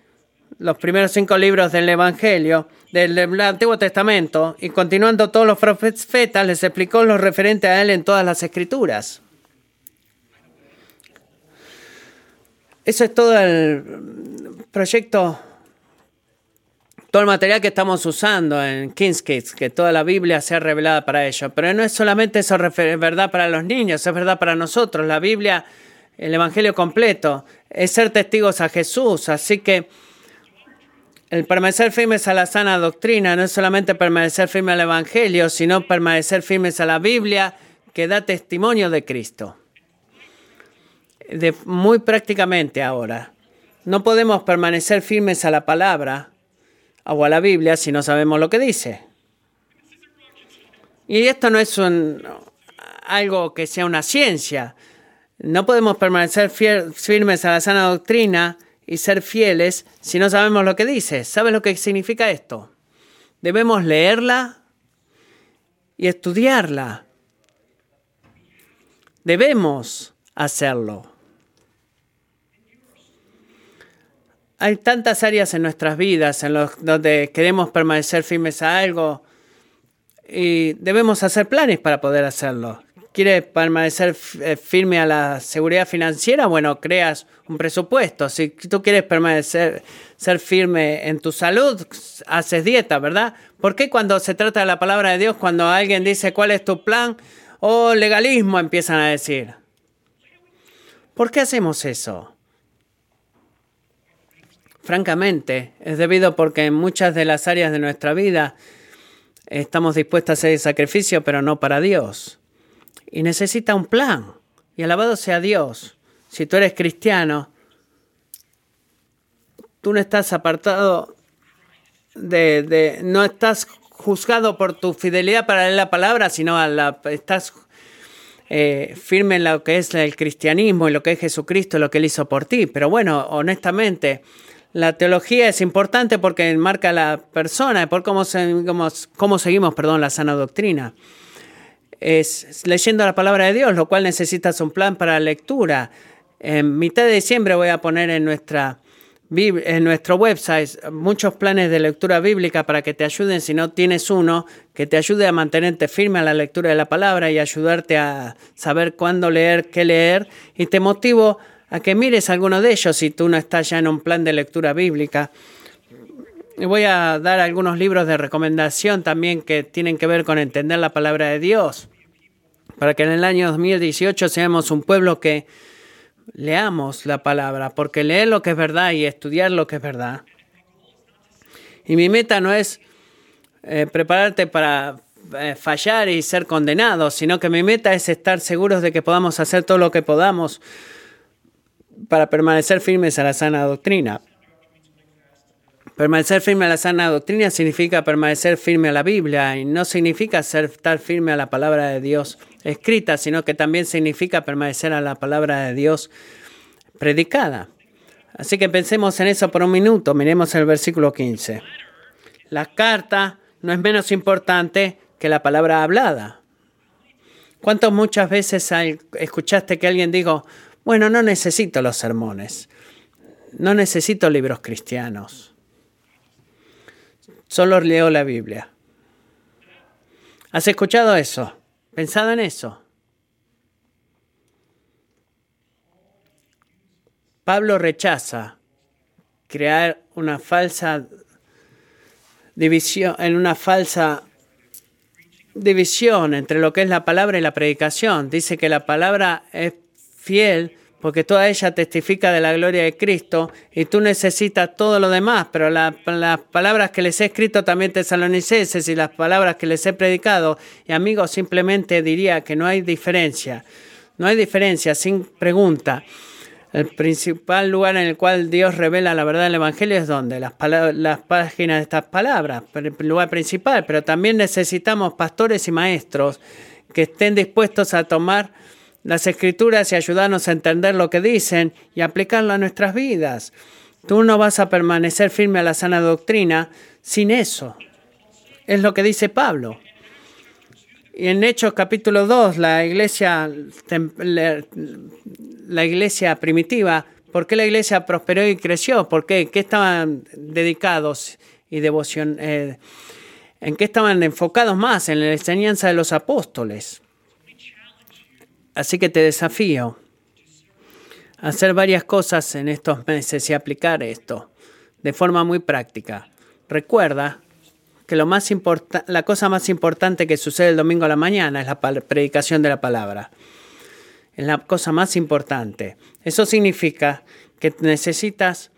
los primeros cinco libros del Evangelio, del, del Antiguo Testamento, y continuando todos los profetas, les explicó lo referente a él en todas las escrituras. Eso es todo el proyecto, todo el material que estamos usando en King's Kids, que toda la Biblia sea revelada para ellos. Pero no es solamente eso es verdad para los niños, es verdad para nosotros. La Biblia, el Evangelio completo, es ser testigos a Jesús. Así que el permanecer firmes a la sana doctrina no es solamente permanecer firme al Evangelio, sino permanecer firmes a la Biblia que da testimonio de Cristo muy prácticamente ahora. No podemos permanecer firmes a la palabra o a la Biblia si no sabemos lo que dice. Y esto no es algo que sea una ciencia. No podemos permanecer firmes a la sana doctrina y ser fieles si no sabemos lo que dice. ¿Sabes lo que significa esto? Debemos leerla y estudiarla. Debemos hacerlo. Hay tantas áreas en nuestras vidas en los, donde queremos permanecer firmes a algo y debemos hacer planes para poder hacerlo. ¿Quieres permanecer eh, firme a la seguridad financiera? Bueno, creas un presupuesto. Si tú quieres permanecer ser firme en tu salud, haces dieta, ¿verdad? ¿Por qué cuando se trata de la palabra de Dios, cuando alguien dice cuál es tu plan, o legalismo empiezan a decir? ¿Por qué hacemos eso? Francamente, es debido porque en muchas de las áreas de nuestra vida estamos dispuestos a hacer sacrificio, pero no para Dios. Y necesita un plan. Y alabado sea Dios. Si tú eres cristiano, tú no estás apartado de, no estás juzgado por tu fidelidad para leer la palabra, sino a la, estás eh, firme en lo que es el cristianismo y lo que es Jesucristo, lo que Él hizo por ti. Pero bueno, honestamente, la teología es importante porque marca a la persona, por cómo, seguimos, cómo seguimos perdón, la sana doctrina. Es leyendo la palabra de Dios, lo cual necesitas un plan para lectura. En mitad de diciembre voy a poner en, nuestra, en nuestro website muchos planes de lectura bíblica para que te ayuden, si no tienes uno, que te ayude a mantenerte firme a la lectura de la palabra y ayudarte a saber cuándo leer, qué leer. Y te motivo a que mires alguno de ellos si tú no estás ya en un plan de lectura bíblica. Voy a dar algunos libros de recomendación también que tienen que ver con entender la palabra de Dios, para que en el año 2018 seamos un pueblo que leamos la palabra, porque leer lo que es verdad y estudiar lo que es verdad Y mi meta no es eh, prepararte para eh, fallar y ser condenado, sino que mi meta es estar seguros de que podamos hacer todo lo que podamos para permanecer firmes a la sana doctrina. Permanecer firme a la sana doctrina significa permanecer firme a la Biblia y no significa ser, estar firme a la palabra de Dios escrita, sino que también significa permanecer a la palabra de Dios predicada. Así que pensemos en eso por un minuto. Miremos el versículo 15. La carta no es menos importante que la palabra hablada. ¿Cuántas muchas veces escuchaste que alguien dijo, bueno, no necesito los sermones, no necesito libros cristianos, solo leo la Biblia? ¿Has escuchado eso? ¿Pensado en eso? Pablo rechaza crear una falsa división, en una falsa división entre lo que es la palabra y la predicación. Dice que la palabra es fiel porque toda ella testifica de la gloria de Cristo y tú necesitas todo lo demás, pero las palabras que les he escrito también tesalonicenses y las palabras que les he predicado, y amigos, simplemente diría que no hay diferencia, no hay diferencia, sin pregunta. El principal lugar en el cual Dios revela la verdad del Evangelio es donde las, las páginas de estas palabras, el lugar principal, pero también necesitamos pastores y maestros que estén dispuestos a tomar las escrituras y ayudarnos a entender lo que dicen y aplicarlo a nuestras vidas. Tú no vas a permanecer firme a la sana doctrina sin eso. Es lo que dice Pablo. Y en Hechos capítulo 2, la iglesia, la iglesia primitiva, ¿por qué la iglesia prosperó y creció? ¿Por qué? ¿Qué estaban dedicados y devoción? Eh, ¿En qué estaban enfocados más? En la enseñanza de los apóstoles. Así que te desafío a hacer varias cosas en estos meses y aplicar esto de forma muy práctica. Recuerda que lo más la cosa más importante que sucede el domingo a la mañana es la predicación de la palabra. Es la cosa más importante. Eso significa que necesitas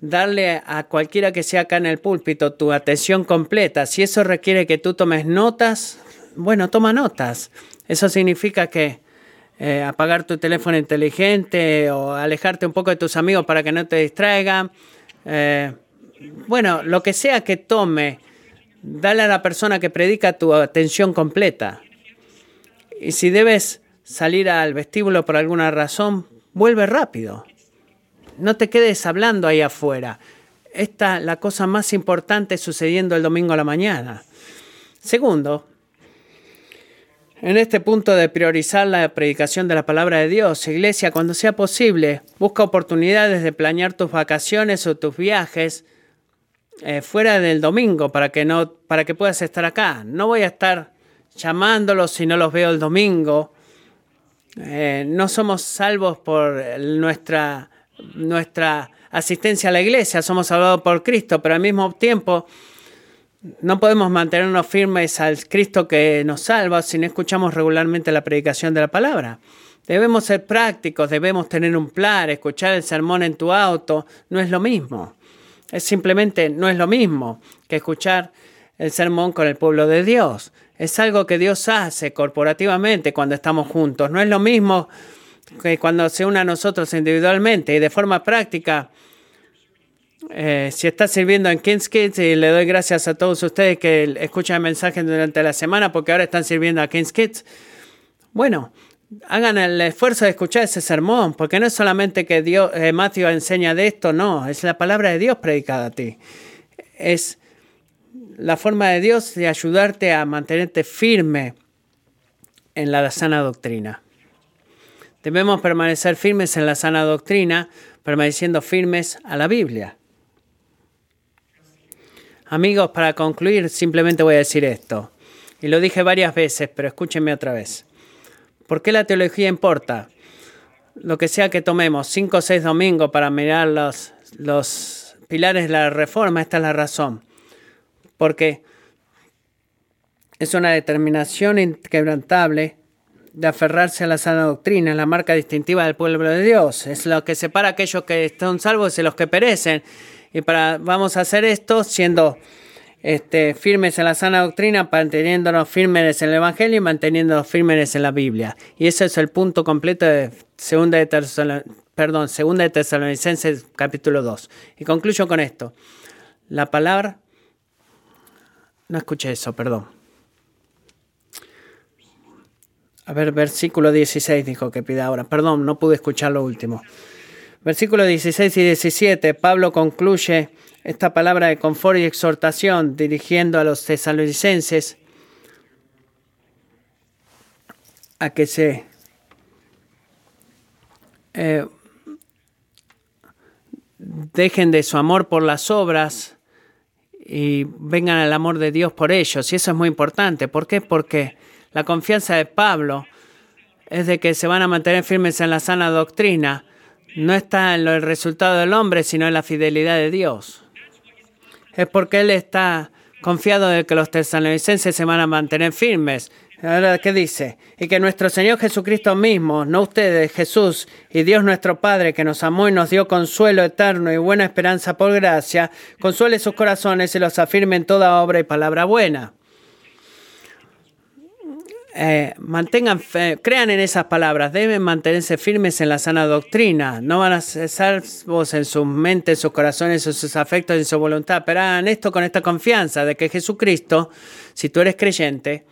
darle a cualquiera que sea acá en el púlpito tu atención completa. Si eso requiere que tú tomes notas, bueno, toma notas. Eso significa que eh, apagar tu teléfono inteligente o alejarte un poco de tus amigos para que no te distraigan. Eh, bueno, lo que sea que tome Dale a la persona que predica tu atención completa. Y si debes salir al vestíbulo por alguna razón, vuelve rápido. No te quedes hablando ahí afuera. Esta la cosa más importante sucediendo el domingo a la mañana. Segundo, en este punto de priorizar la predicación de la palabra de Dios, iglesia, cuando sea posible, busca oportunidades de planear tus vacaciones o tus viajes eh, fuera del domingo para que, no, para que puedas estar acá. No voy a estar llamándolos si no los veo el domingo. Eh, no somos salvos por nuestra, nuestra asistencia a la iglesia, somos salvados por Cristo, pero al mismo tiempo no podemos mantenernos firmes al Cristo que nos salva si no escuchamos regularmente la predicación de la palabra. Debemos ser prácticos, debemos tener un plan, escuchar el sermón en tu auto, no es lo mismo. Es simplemente no es lo mismo que escuchar el sermón con el pueblo de Dios. Es algo que Dios hace corporativamente cuando estamos juntos. No es lo mismo que cuando se une a nosotros individualmente y de forma práctica. Eh, si estás sirviendo en King's Kids, y le doy gracias a todos ustedes que escuchan el mensaje durante la semana porque ahora están sirviendo a King's Kids. Bueno, hagan el esfuerzo de escuchar ese sermón, porque no es solamente que Dios, eh, Matthew enseña de esto, no, es la palabra de Dios predicada a ti. Es la forma de Dios de ayudarte a mantenerte firme en la sana doctrina. Debemos permanecer firmes en la sana doctrina, permaneciendo firmes a la Biblia. Amigos, para concluir, simplemente voy a decir esto. Y lo dije varias veces, pero escúchenme otra vez. ¿Por qué la teología importa? Lo que sea que tomemos, cinco o seis domingos para mirar los, los pilares de la reforma, esta es la razón. Porque es una determinación inquebrantable de aferrarse a la sana doctrina, la marca distintiva del pueblo de Dios. Es lo que separa a aquellos que están salvos de los que perecen. Y para, vamos a hacer esto siendo este, firmes en la sana doctrina, manteniéndonos firmes en el Evangelio y manteniéndonos firmes en la Biblia. Y ese es el punto completo de segunda de perdón, segunda de Tesalonicenses capítulo 2. Y concluyo con esto. La palabra... No escuché eso, perdón. A ver, versículo 16 dijo que pida ahora. Perdón, no pude escuchar lo último. Versículos 16 y 17, Pablo concluye esta palabra de confort y exhortación dirigiendo a los tesalonicenses a que se eh, dejen de su amor por las obras y vengan al amor de Dios por ellos. Y eso es muy importante. ¿Por qué? Porque la confianza de Pablo es de que se van a mantener firmes en la sana doctrina. No está en el resultado del hombre, sino en la fidelidad de Dios. Es porque él está confiado de que los tesalonicenses se van a mantener firmes. Ahora, ¿qué dice? Y que nuestro Señor Jesucristo mismo, no ustedes, Jesús y Dios nuestro Padre, que nos amó y nos dio consuelo eterno y buena esperanza por gracia, consuele sus corazones y los afirme en toda obra y palabra buena. Eh, mantengan crean en esas palabras, deben mantenerse firmes en la sana doctrina, no van a cesar vos en sus mentes, sus corazones, en sus afectos, en su voluntad, pero hagan esto con esta confianza de que Jesucristo, si tú eres creyente,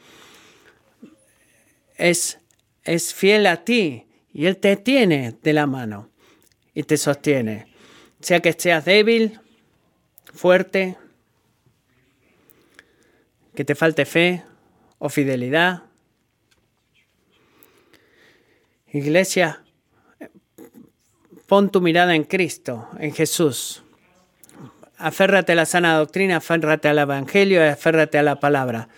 es, es fiel a ti y Él te tiene de la mano y te sostiene, sea que seas débil, fuerte, que te falte fe o fidelidad Iglesia, pon tu mirada en Cristo, en Jesús. Aférrate a la sana doctrina, aférrate al Evangelio, aférrate a la palabra.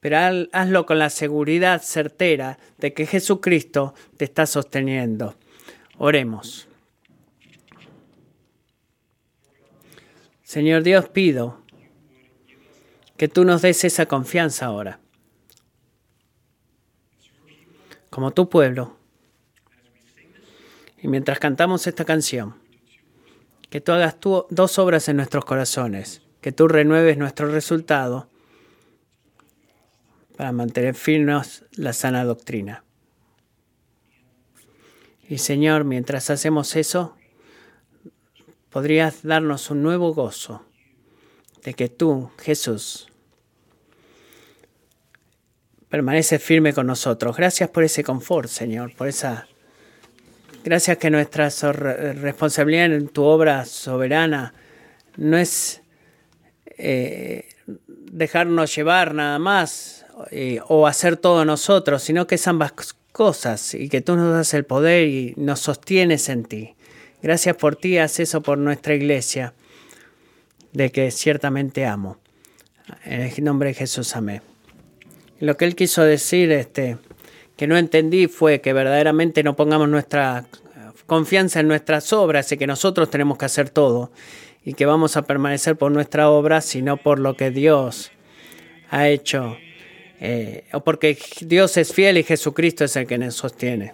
Pero hazlo con la seguridad certera de que Jesucristo te está sosteniendo. Oremos. Señor Dios, pido que tú nos des esa confianza ahora. Como tu pueblo y mientras cantamos esta canción, que tú hagas dos obras en nuestros corazones, que tú renueves nuestro resultado para mantener firmes la sana doctrina. Y Señor, mientras hacemos eso, podrías darnos un nuevo gozo de que tú, Jesús, permaneces firme con nosotros. Gracias por ese confort, Señor, por esa Gracias que nuestra responsabilidad en tu obra soberana no es eh, dejarnos llevar nada más eh, o hacer todo nosotros, sino que es ambas cosas y que tú nos das el poder y nos sostienes en ti. Gracias por ti, haz eso por nuestra iglesia, de que ciertamente amo. En el nombre de Jesús, amén. Lo que él quiso decir, este, que no entendí fue que verdaderamente no pongamos nuestra confianza en nuestras obras y que nosotros tenemos que hacer todo y que vamos a permanecer por nuestra obra, sino por lo que Dios ha hecho, eh, o porque Dios es fiel y Jesucristo es el que nos sostiene.